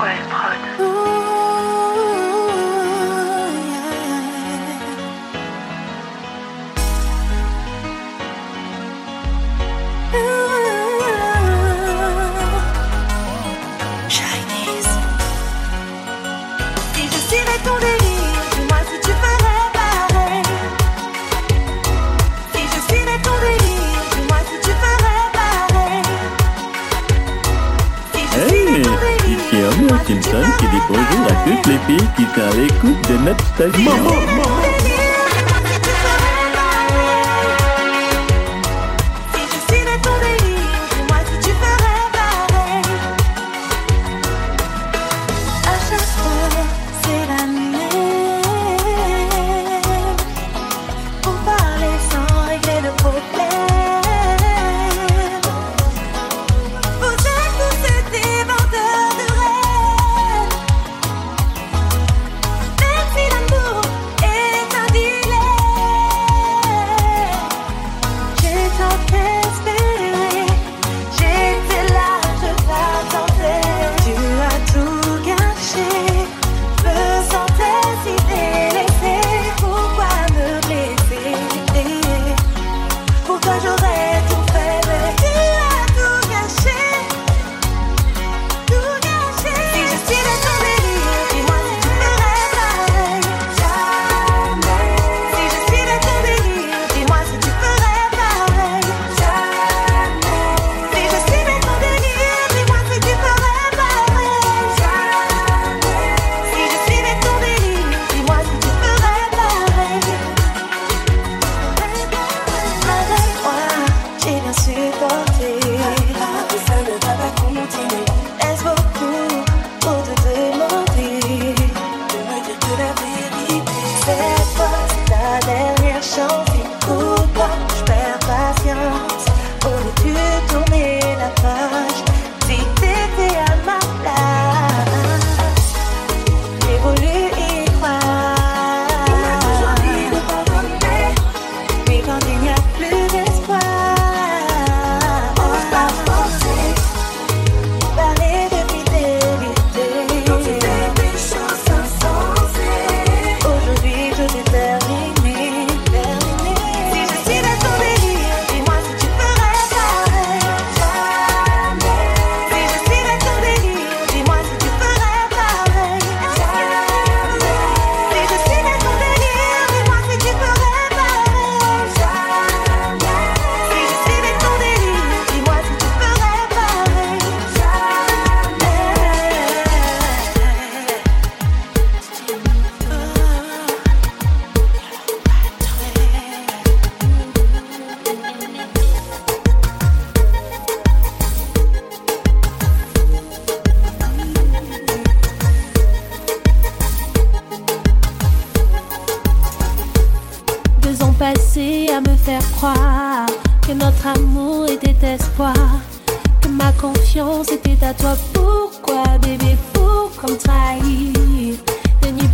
怪跑的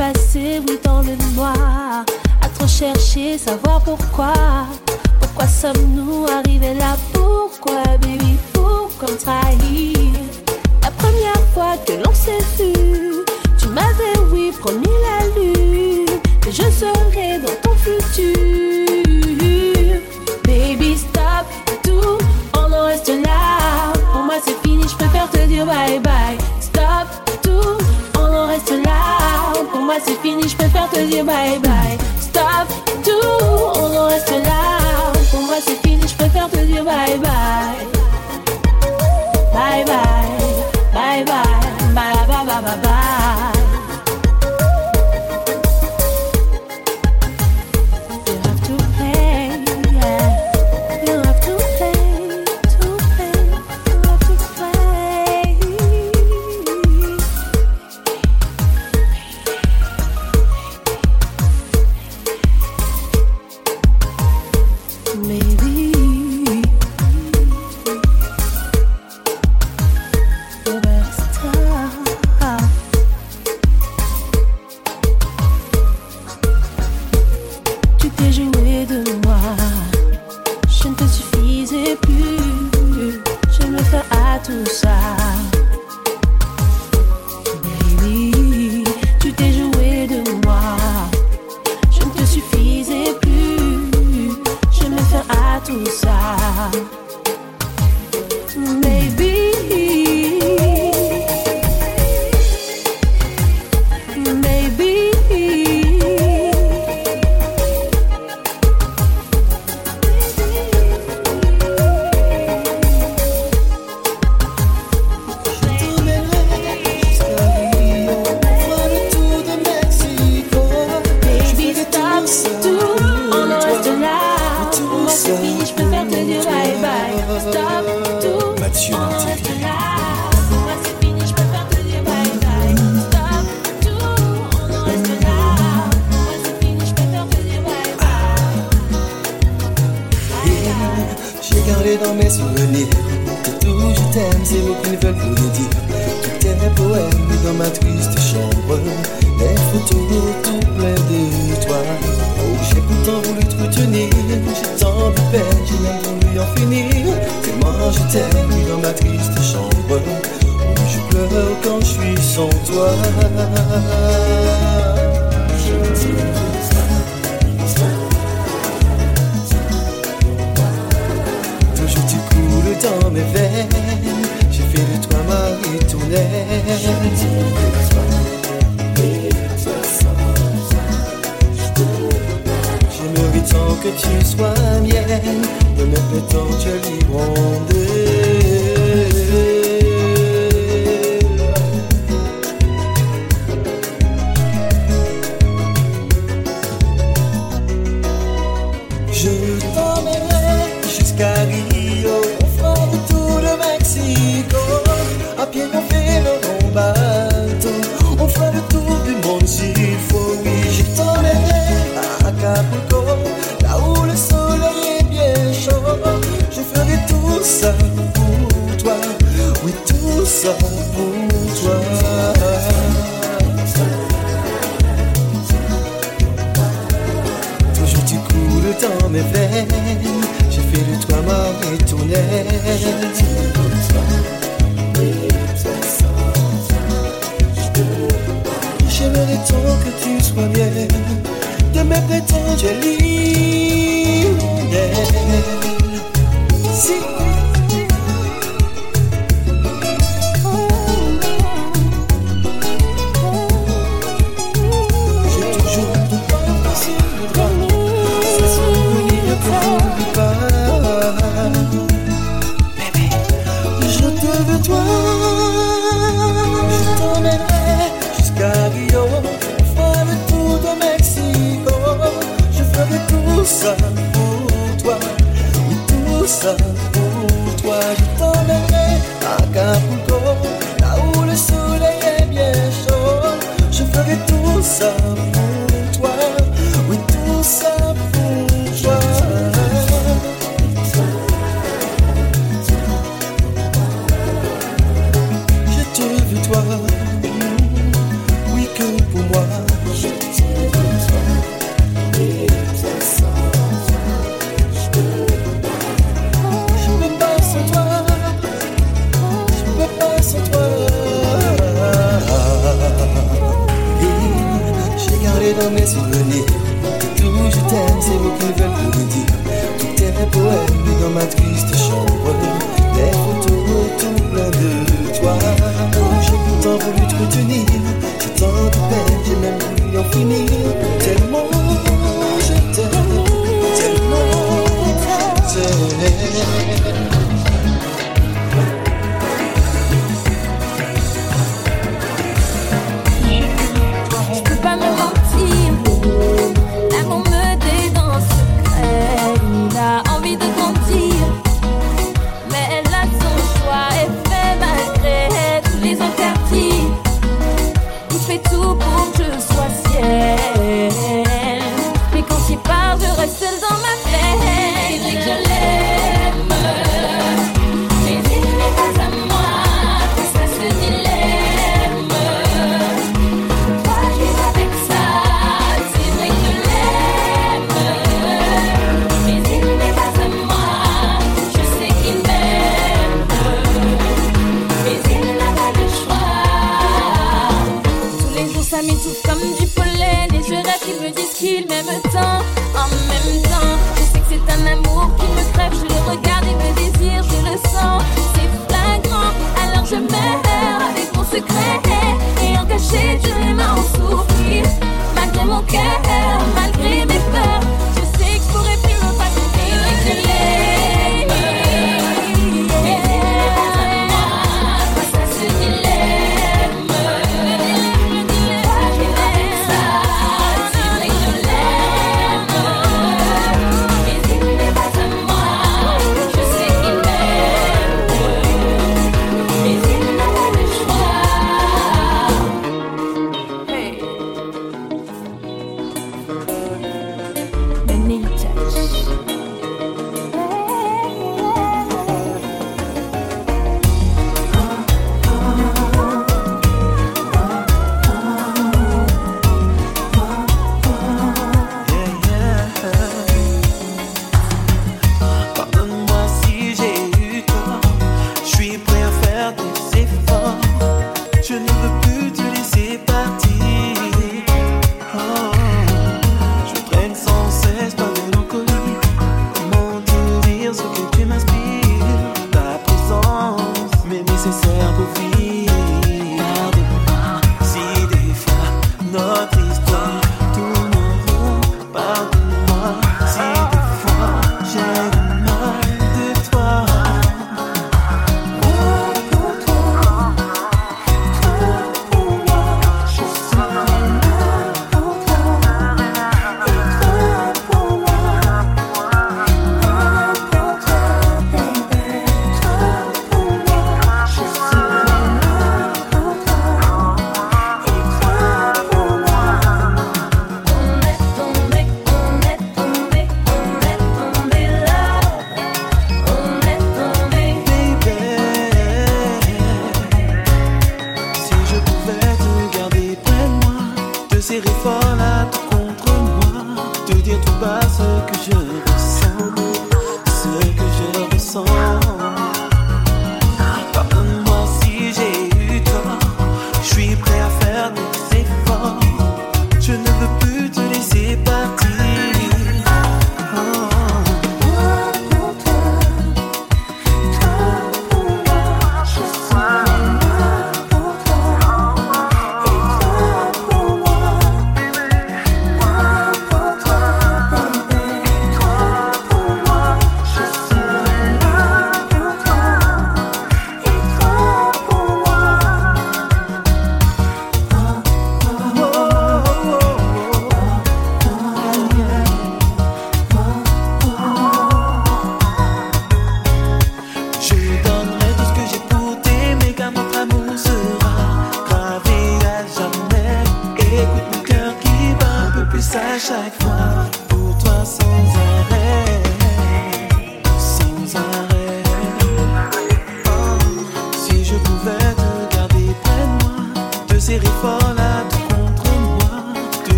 passé, oui, dans le noir. À trop chercher, savoir pourquoi. Pourquoi sommes-nous arrivés là? Pourquoi, baby, pourquoi me trahir La première fois que l'on s'est vu, tu m'avais, oui, promis la lune. Que je serai dans ton futur. Baby, stop tout, on en reste là. Pour moi, c'est fini, je préfère te dire bye bye. hora de bye-bye Stop, tu, o lua estrelado Com você que despertando bye-bye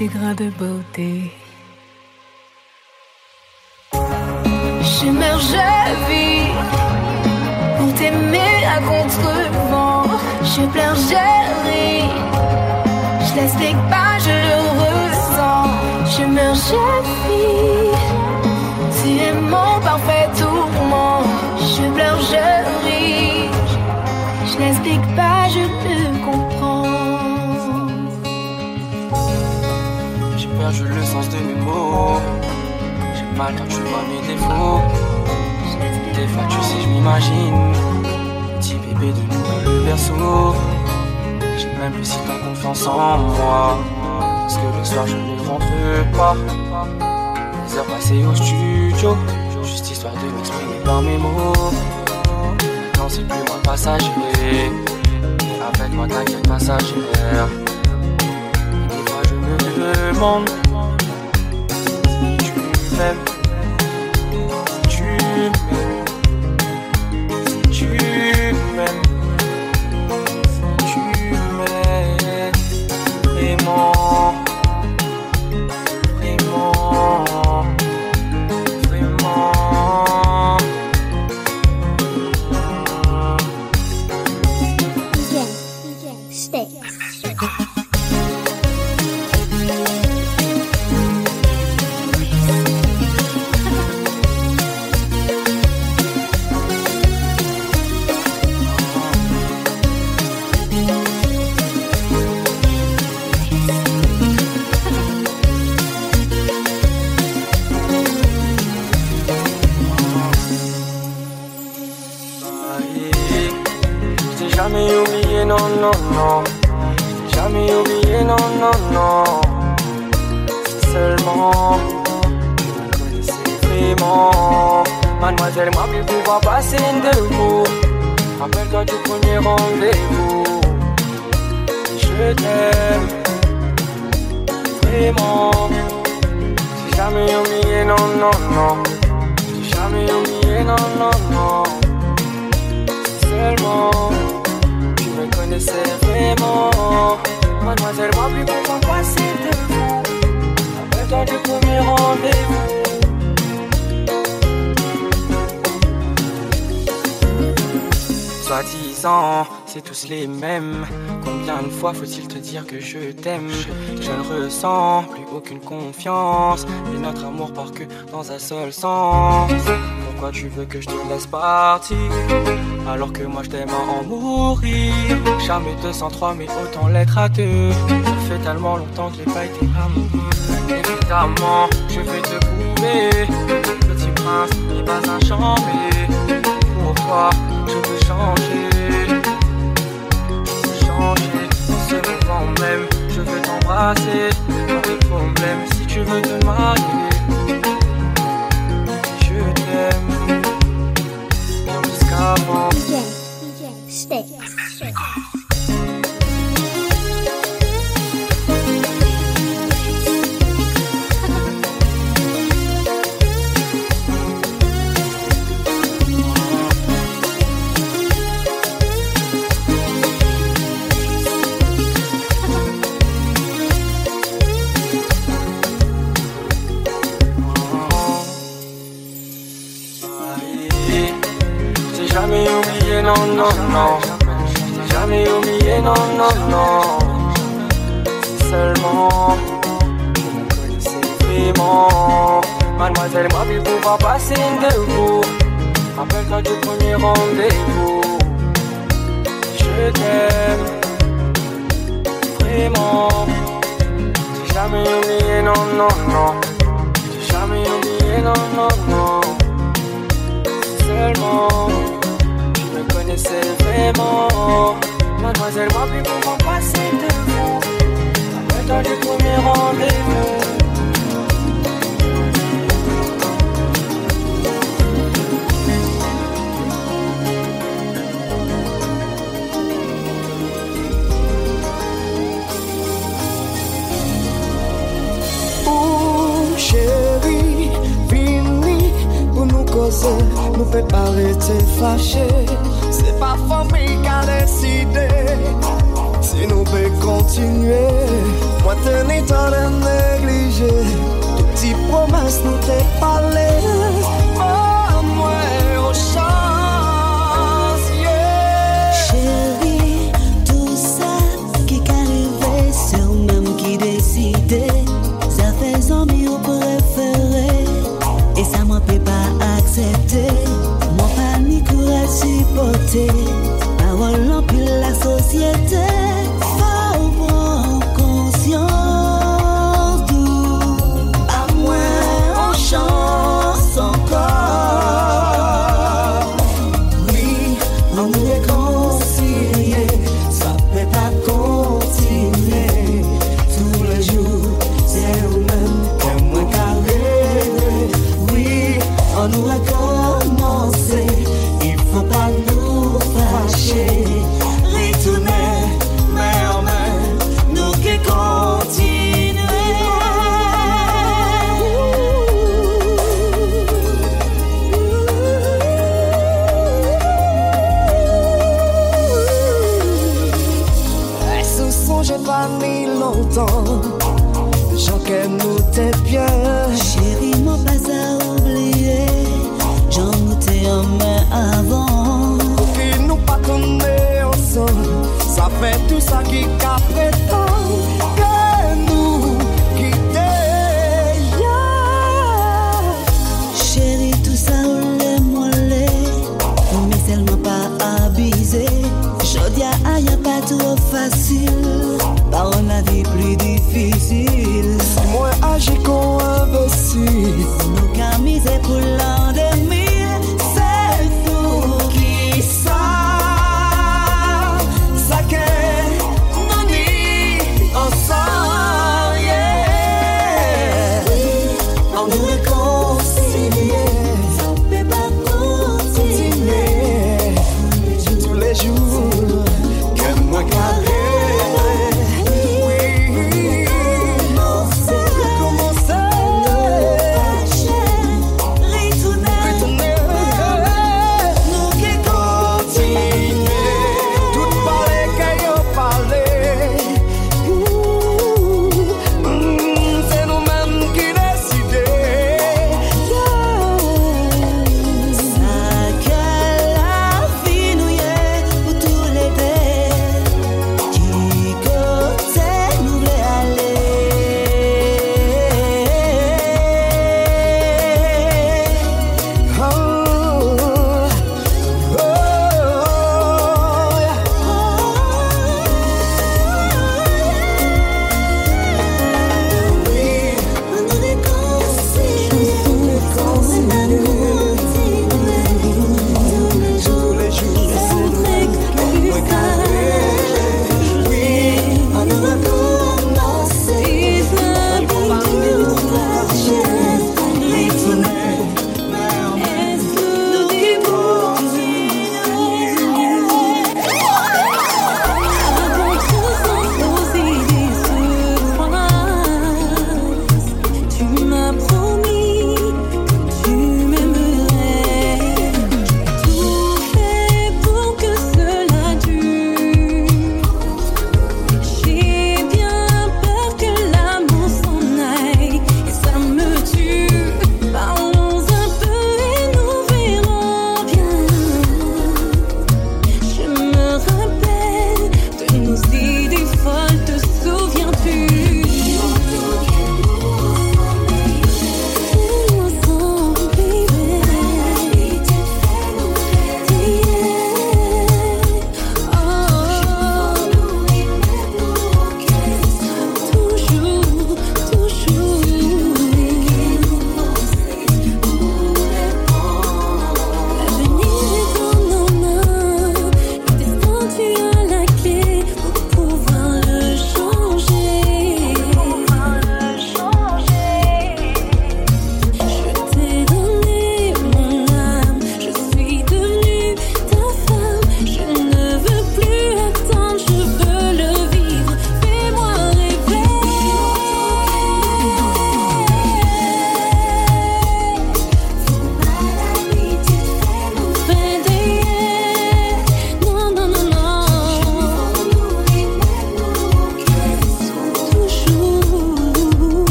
tes grains de beauté. J'émerge, je vis pour t'aimer à contre-vent. Je pleure, je ris. Je l'explique pas, je le ressens. Je meurs, je vis. Tu es mon J'ai mal quand tu vois mes défauts. T'es fâché si je m'imagine. Petit bébé de nous le berceau. J'ai même plus si t'as confiance en moi. Parce que le soir je ne rentre pas. Les heures passées au studio. Juste histoire de m'exprimer par mes mots. Maintenant c'est plus moi passager. Avec moi t'inquiète passagère. Et des fois je me demande m'aimes, si tu m'aimes, si tu m'aimes. Que je t'aime Je ne ressens plus aucune confiance. Et notre amour part que dans un seul sens. Pourquoi tu veux que je te laisse partir? Alors que moi je t'aime à en mourir. Jamais 203, mais autant l'être à deux. Ça fait tellement longtemps que j'ai pas été amoureux. Évidemment, je vais te prouver. Petit prince n'est pas un champion. Pour toi, je veux changer. Même. Je veux t'embrasser. Pas de problème si tu veux te marier. Non. J'ai jamais oublié, non, non, non. Si seulement je me. Mademoiselle m'a vu pouvoir passer de vous. Rappelle-toi du premier rendez-vous. Je t'aime. J'ai jamais oublié, non, non, non. J'ai jamais oublié, non, non, non seulement vraiment. Mademoiselle m'a plus comment passer de vous. Après du premier rendez-vous. Oh chérie, pour nous causer, nous fait pas rester fâchés. pa fomi ka deside. Si nou pe kontinue Mwen teni tan de neglije. Touti promes nou te pale. Supporter, parole en pile la société.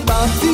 Et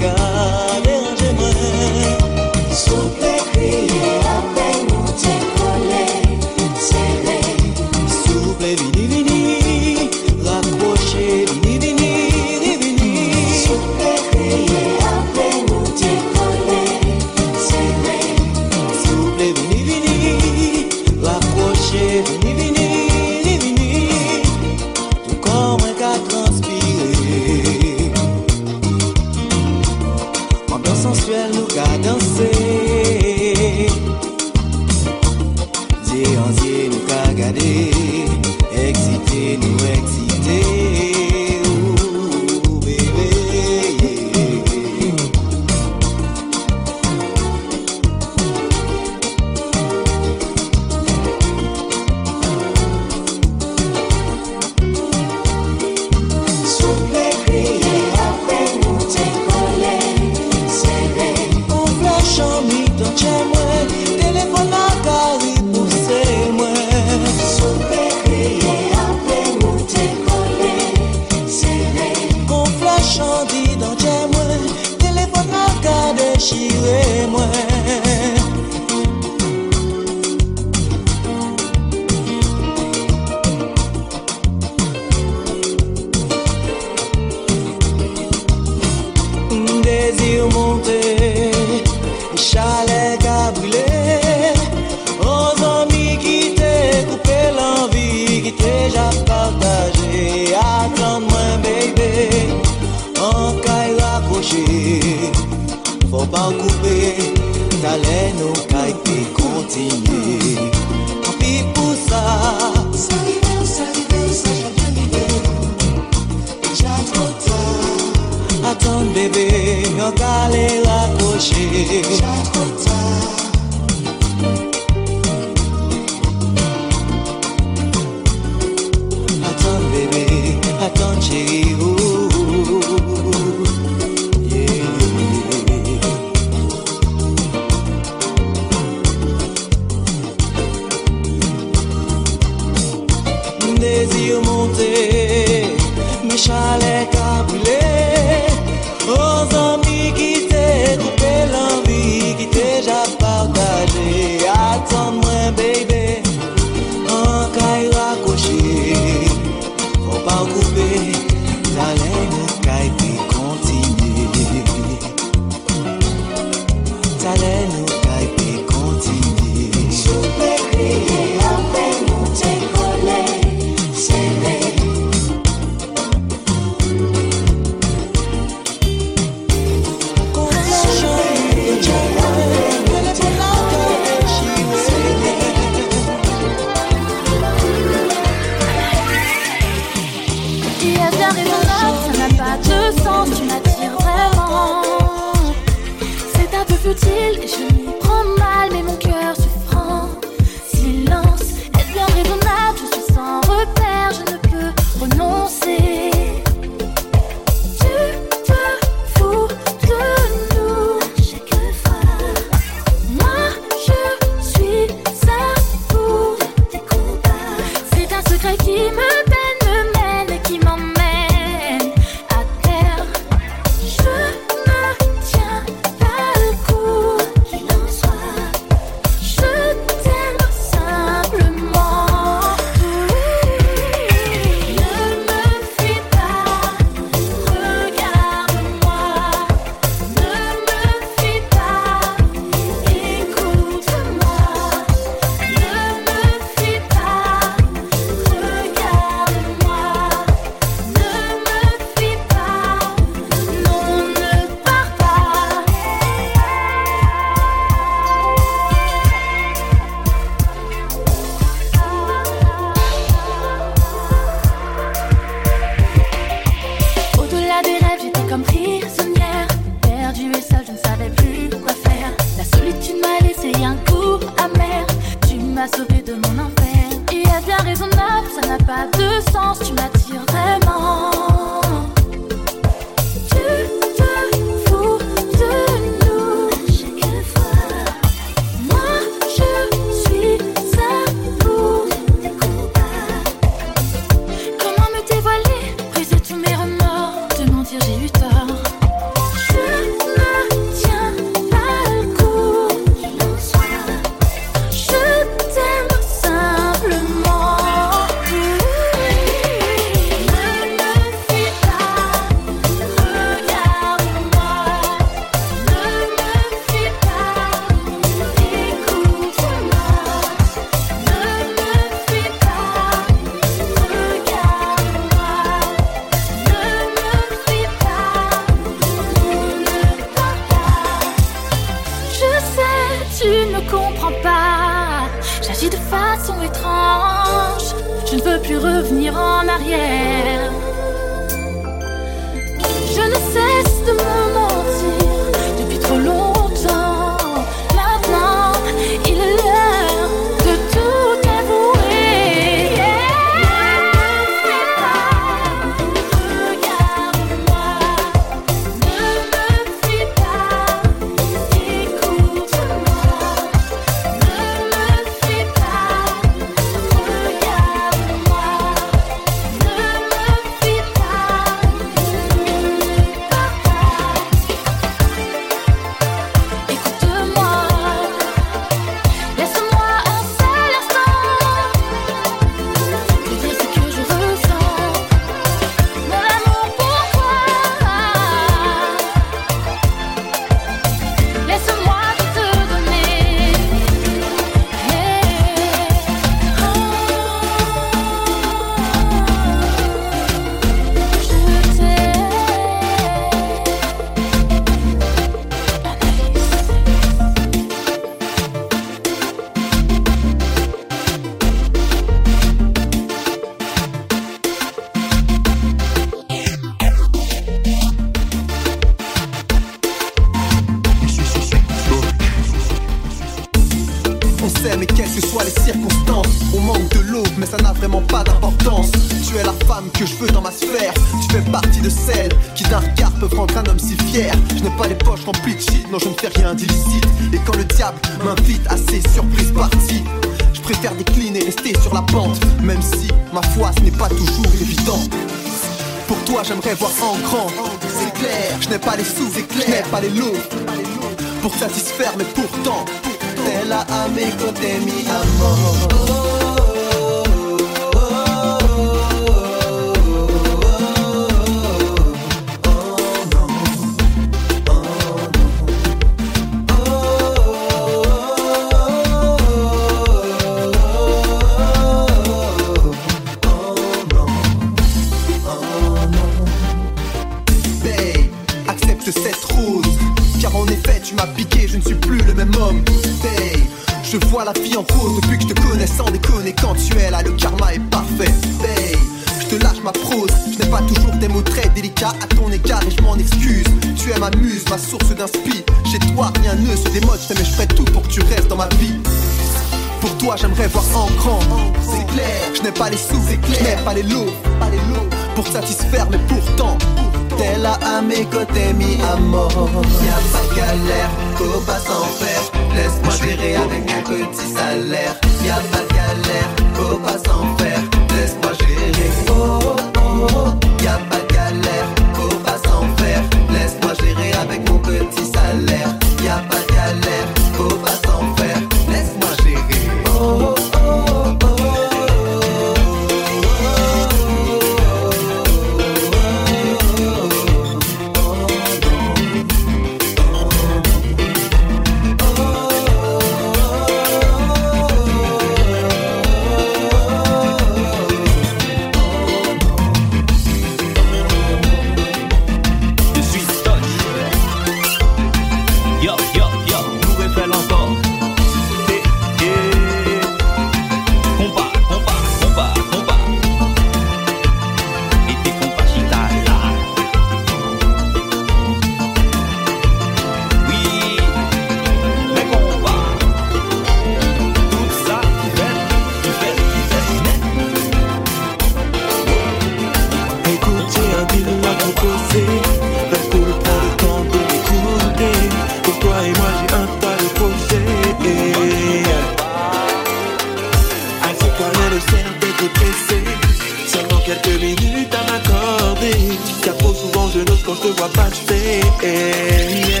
Seulement quelques minutes à m'accorder. Car trop souvent je note quand je te vois passer. Hey, yeah.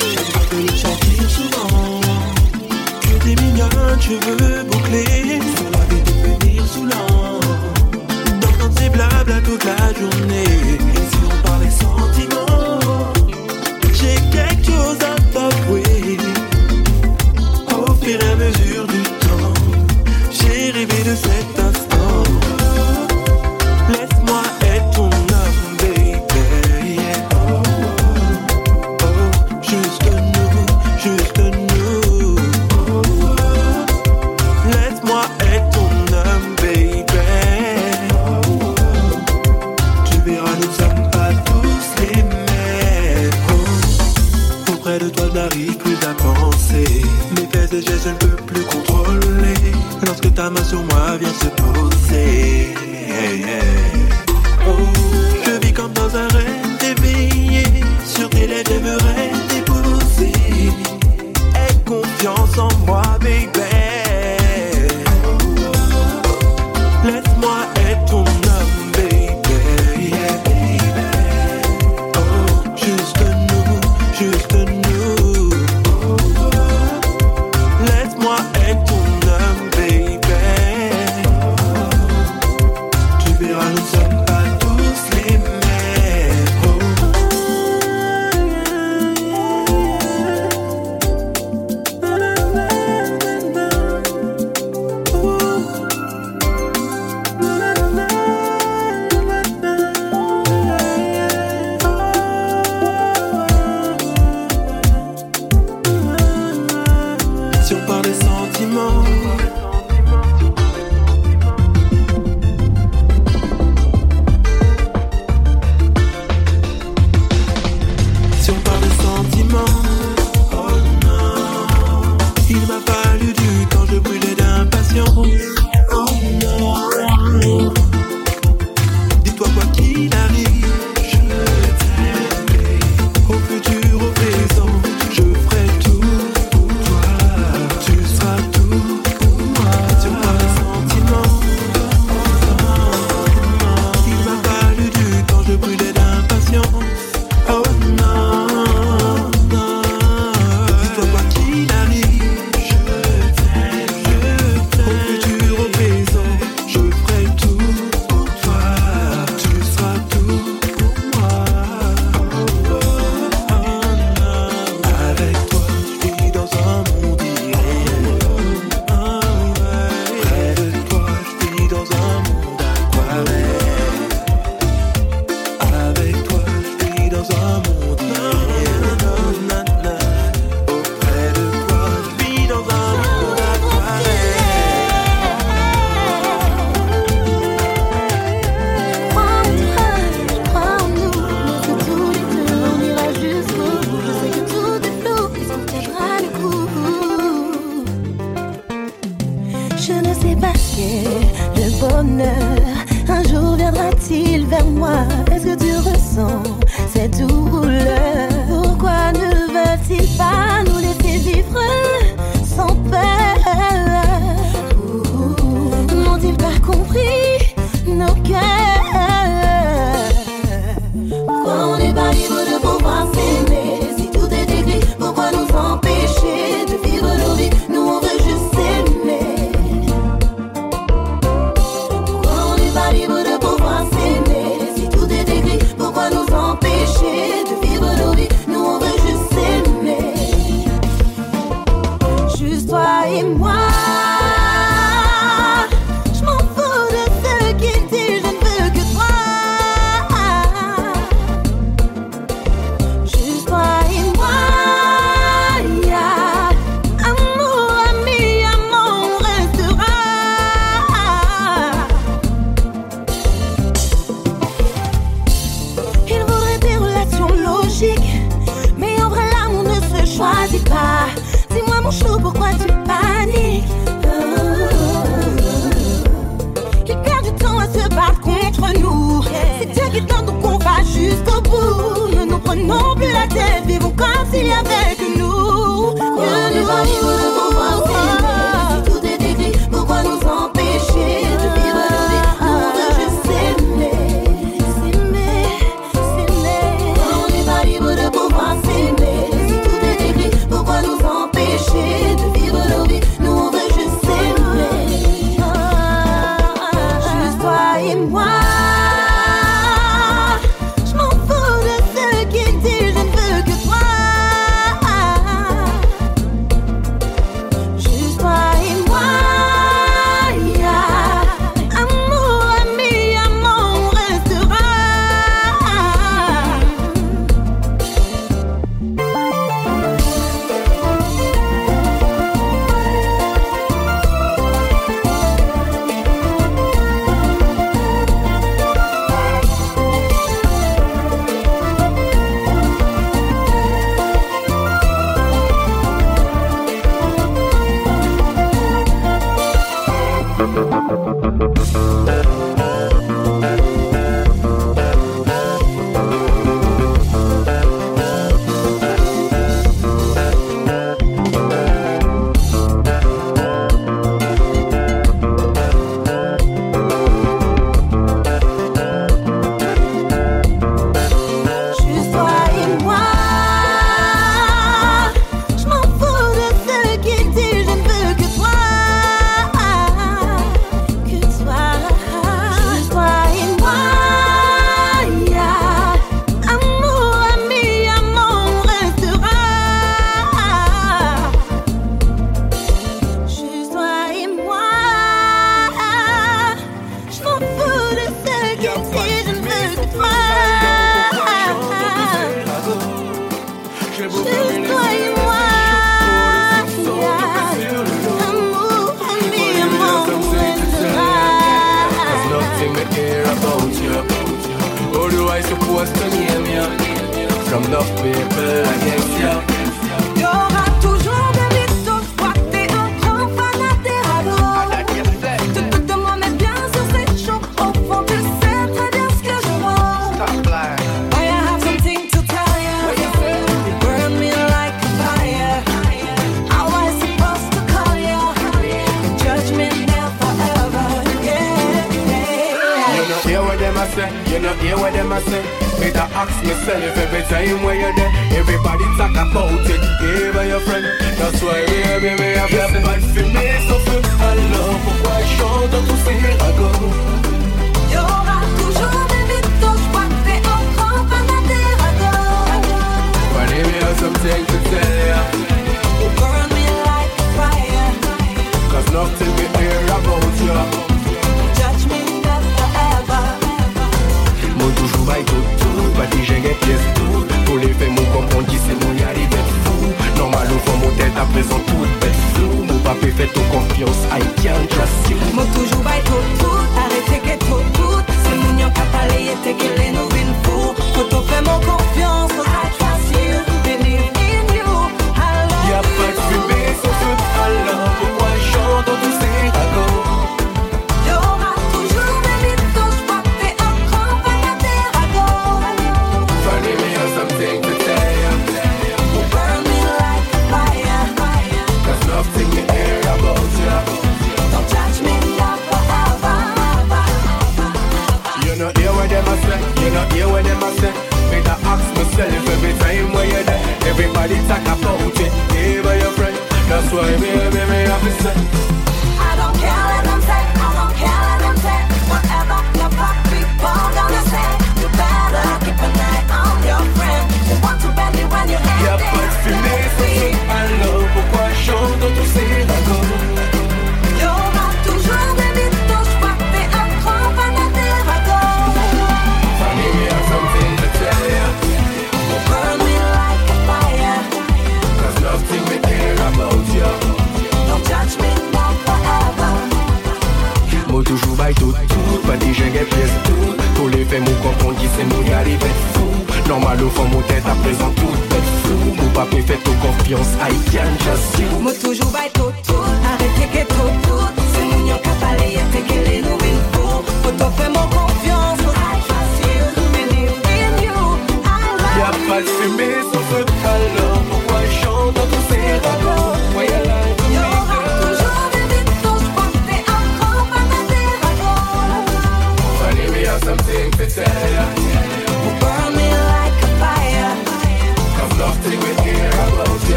Je vois que souvent. Que des mignonne, tu veux boucler. Sur la vie de devenir saoulant. D'entendre ces blabla toute la journée.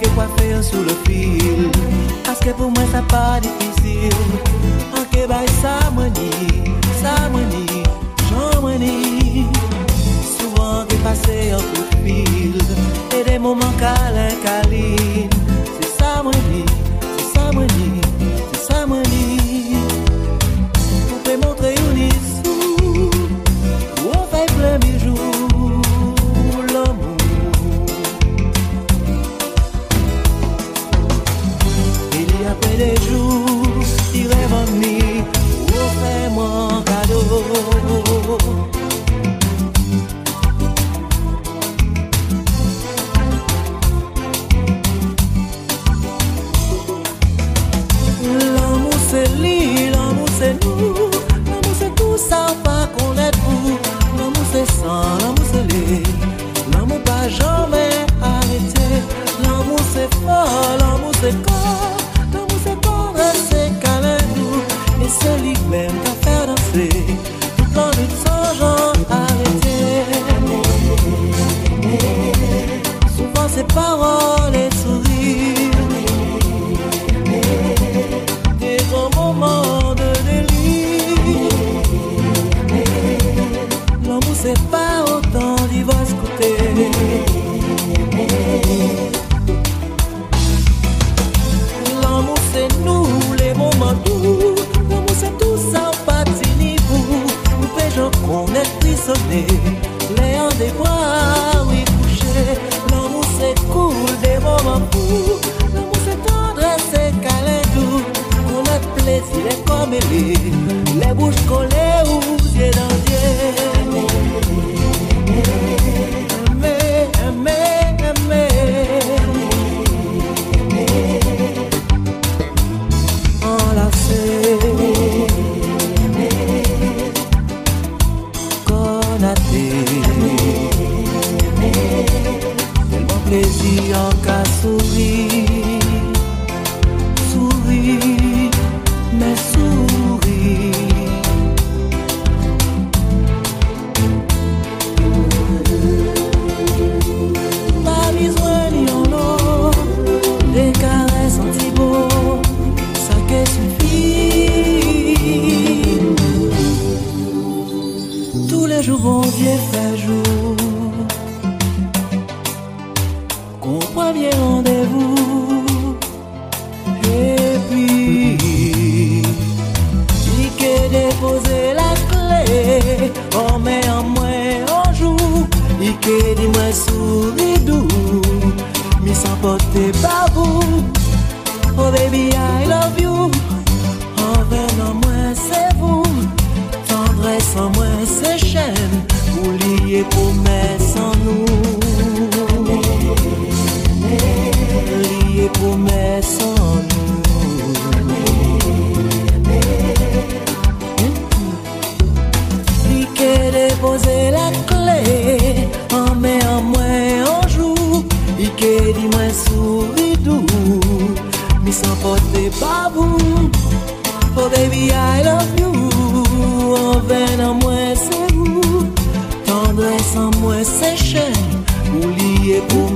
ke kwa fe yon sou le fil. Paske pou mwen sa pa difisil. Anke bay sa mweni, sa mweni, jan mweni Souvan ke pase yon kou fil. E de mouman kalin kalin Se sa mweni baby I love you. Oh, Anven an mwen se ou Tendres an mwen se chen Ou liye pou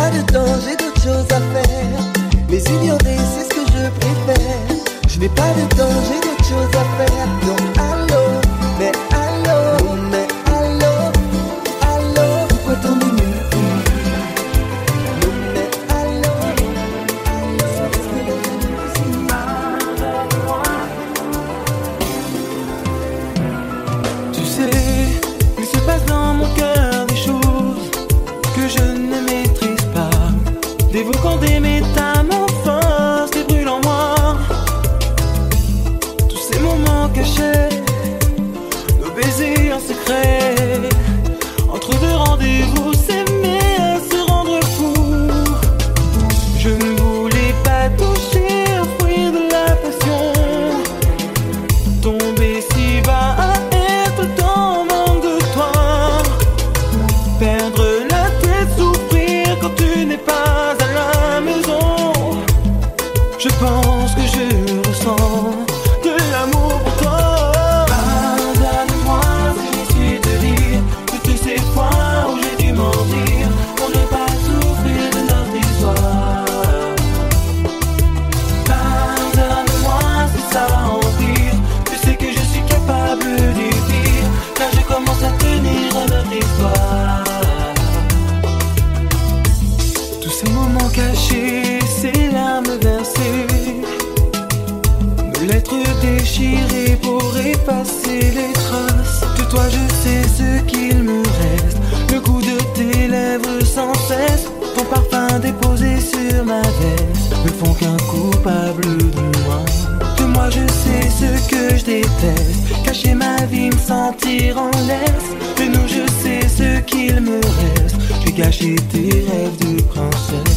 pas de temps, j'ai d'autres choses à faire. Mais ignorer, c'est ce que je préfère. Je n'ai pas de temps, j'ai d'autres choses à faire. Donc, Cacher ma vie, me sentir en laisse. Mais nous, je sais ce qu'il me reste. J'ai gâché tes rêves de princesse.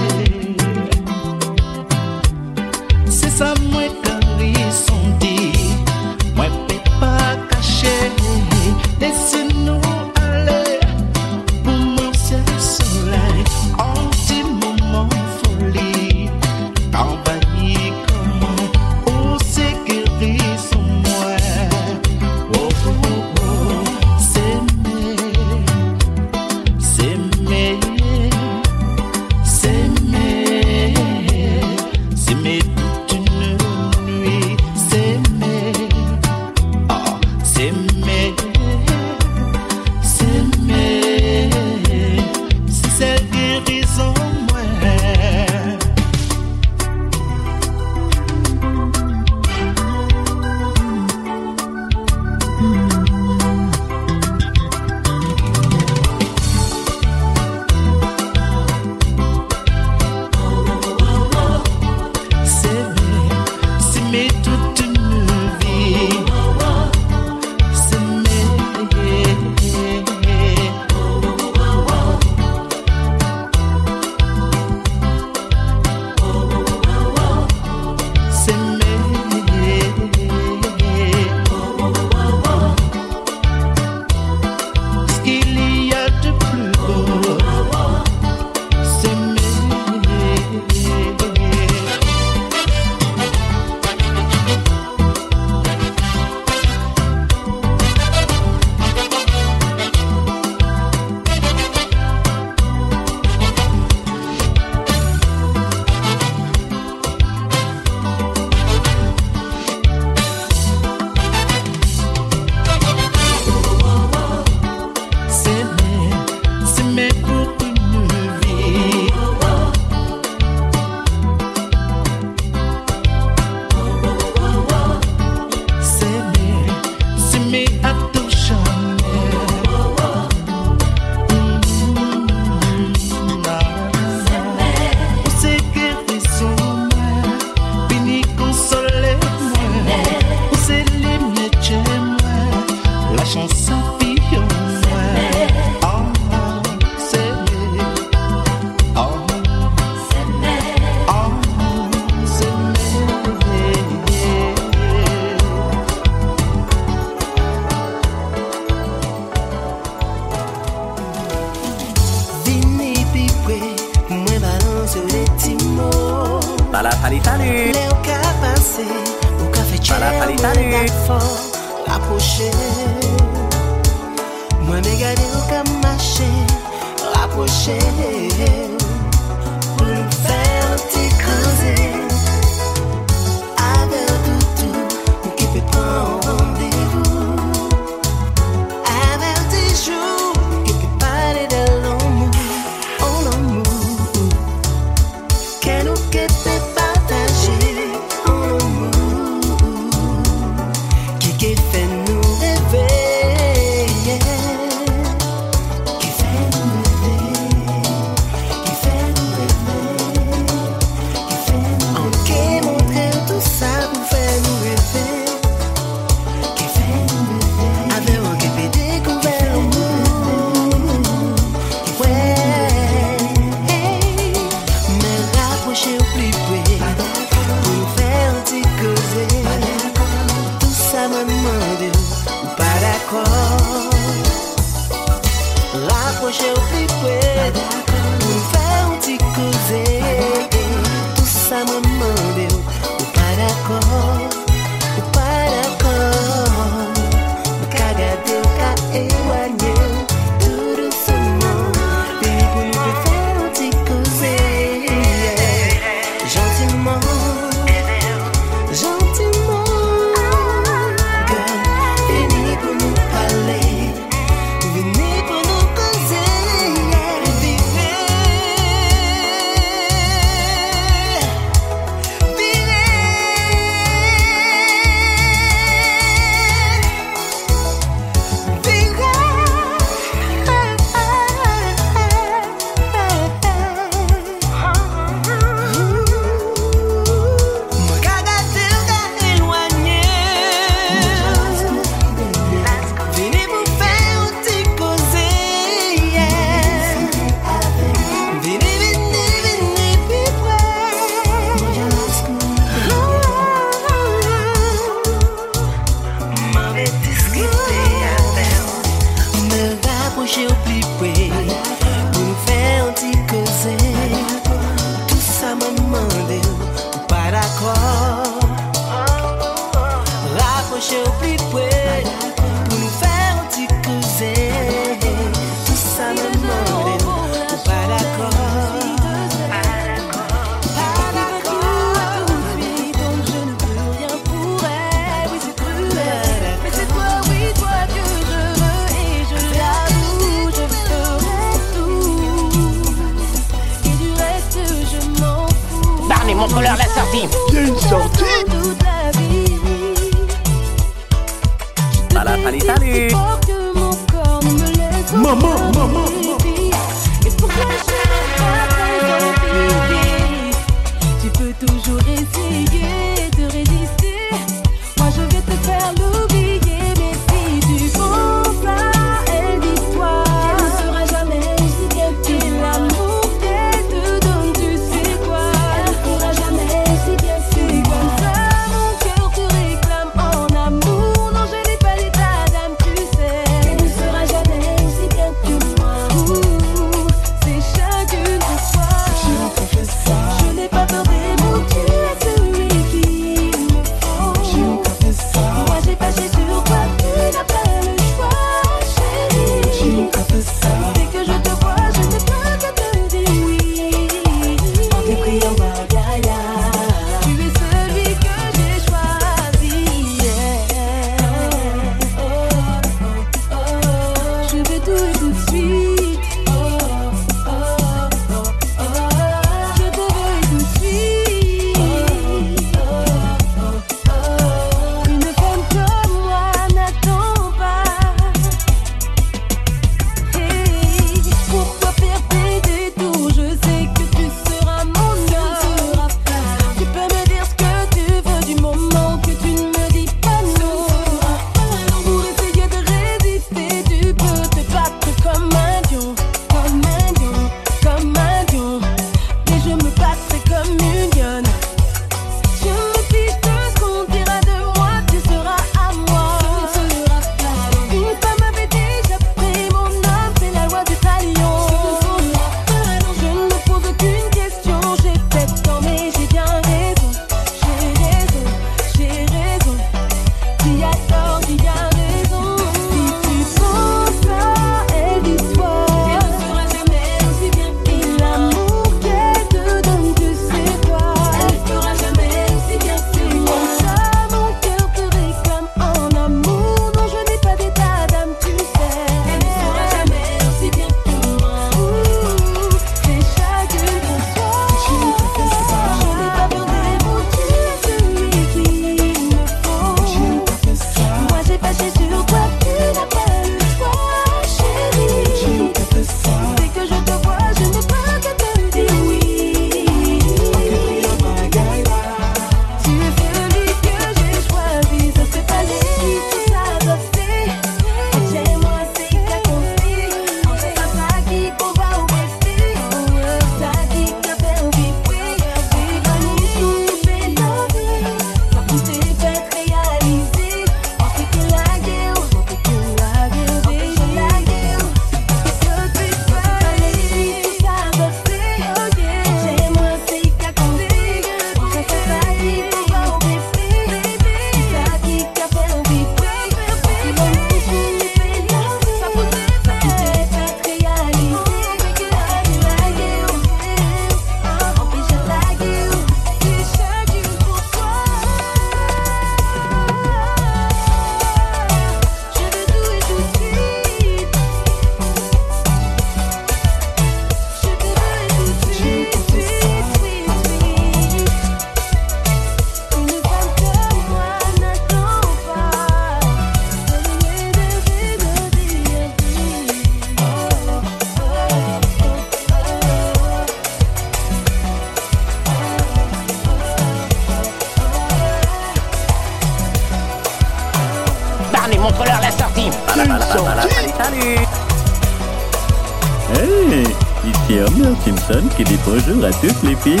À toutes les filles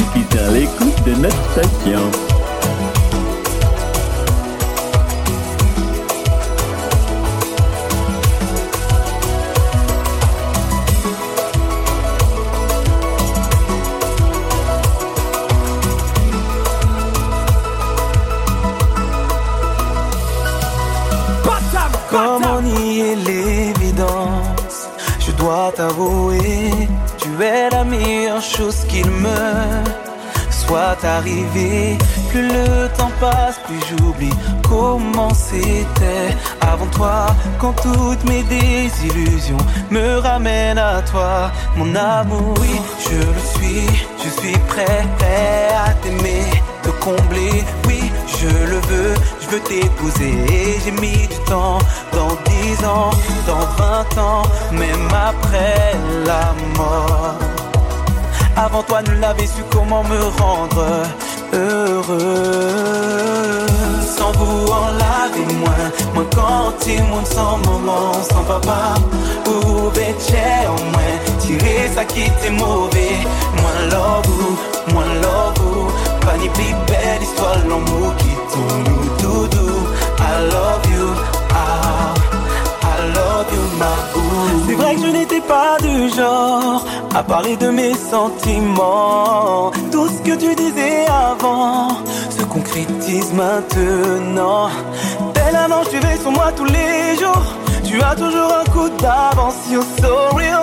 j'oublie comment c'était avant toi. Quand toutes mes désillusions me ramènent à toi, mon amour. Oui, je le suis, je suis prêt à t'aimer, te combler. Oui, je le veux, je veux t'épouser. J'ai mis du temps, dans 10 ans, dans 20 ans, même après la mort. Avant toi, ne l'avais su comment me rendre heureux. Sans vous en laver moins, moins quand il monde sans maman, sans papa. Ou c'è en moins, tirer ça qui était mauvais. Moins love, vous, moins love, pas ni plus belle histoire, l'amour qui tourne doudou. I love you, C'est vrai que je n'étais pas du genre à parler de mes sentiments. Tout ce que tu disais avant se concrétise maintenant. Tel un ange, tu veilles sur moi tous les jours. Tu as toujours un coup d'avance, you're so real.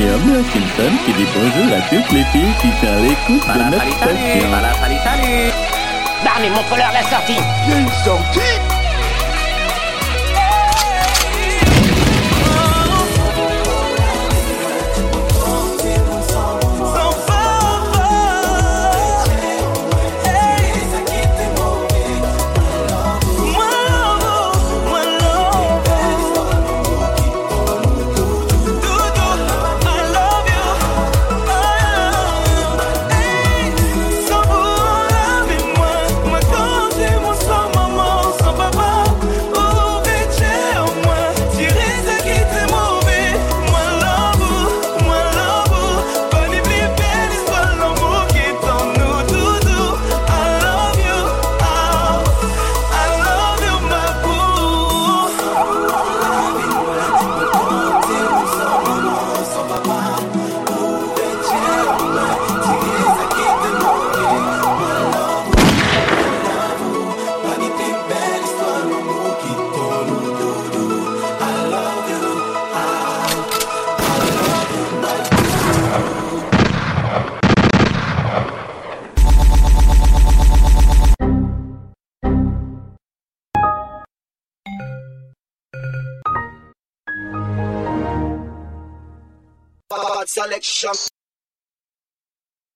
ici Homer Simpson qui dit bonjour à toutes les filles qui sont à l'écoute de notre salut, salut, Barney, la sortie Il y a une sortie